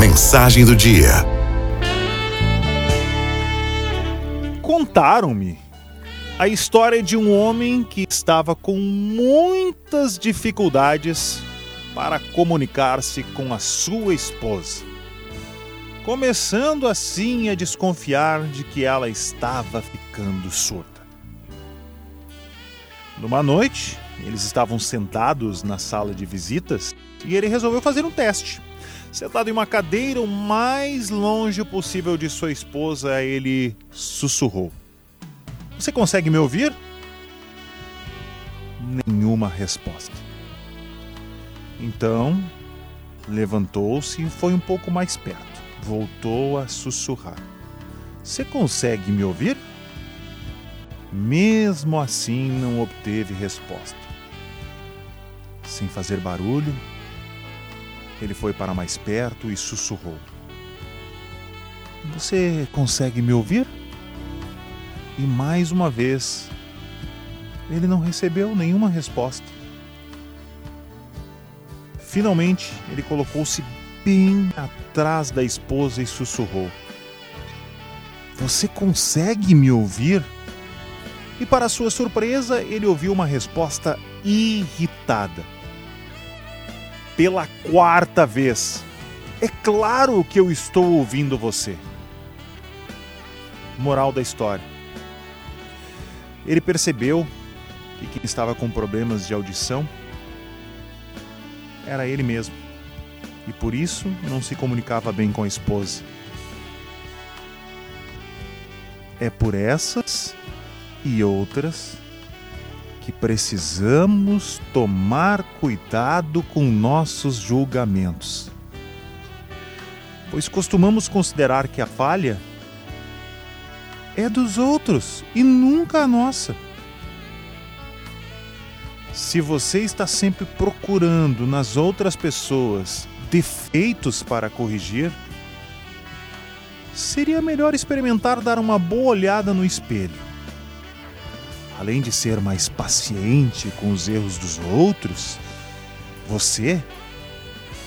mensagem do dia. Contaram-me a história de um homem que estava com muitas dificuldades para comunicar-se com a sua esposa, começando assim a desconfiar de que ela estava ficando surda. Numa noite, eles estavam sentados na sala de visitas e ele resolveu fazer um teste. Sentado em uma cadeira o mais longe possível de sua esposa, ele sussurrou: Você consegue me ouvir? Nenhuma resposta. Então, levantou-se e foi um pouco mais perto. Voltou a sussurrar: Você consegue me ouvir? Mesmo assim, não obteve resposta. Sem fazer barulho, ele foi para mais perto e sussurrou: Você consegue me ouvir? E mais uma vez, ele não recebeu nenhuma resposta. Finalmente, ele colocou-se bem atrás da esposa e sussurrou: Você consegue me ouvir? E, para sua surpresa, ele ouviu uma resposta irritada. Pela quarta vez. É claro que eu estou ouvindo você. Moral da história. Ele percebeu que quem estava com problemas de audição era ele mesmo. E por isso não se comunicava bem com a esposa. É por essas e outras que precisamos tomar cuidado com nossos julgamentos. Pois costumamos considerar que a falha é dos outros e nunca a nossa. Se você está sempre procurando nas outras pessoas defeitos para corrigir, seria melhor experimentar dar uma boa olhada no espelho além de ser mais paciente com os erros dos outros, você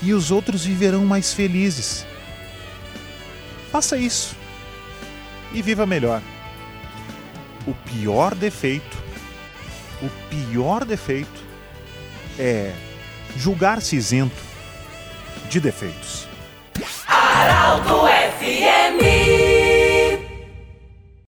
e os outros viverão mais felizes. Faça isso e viva melhor. O pior defeito, o pior defeito é julgar-se isento de defeitos. Araldo é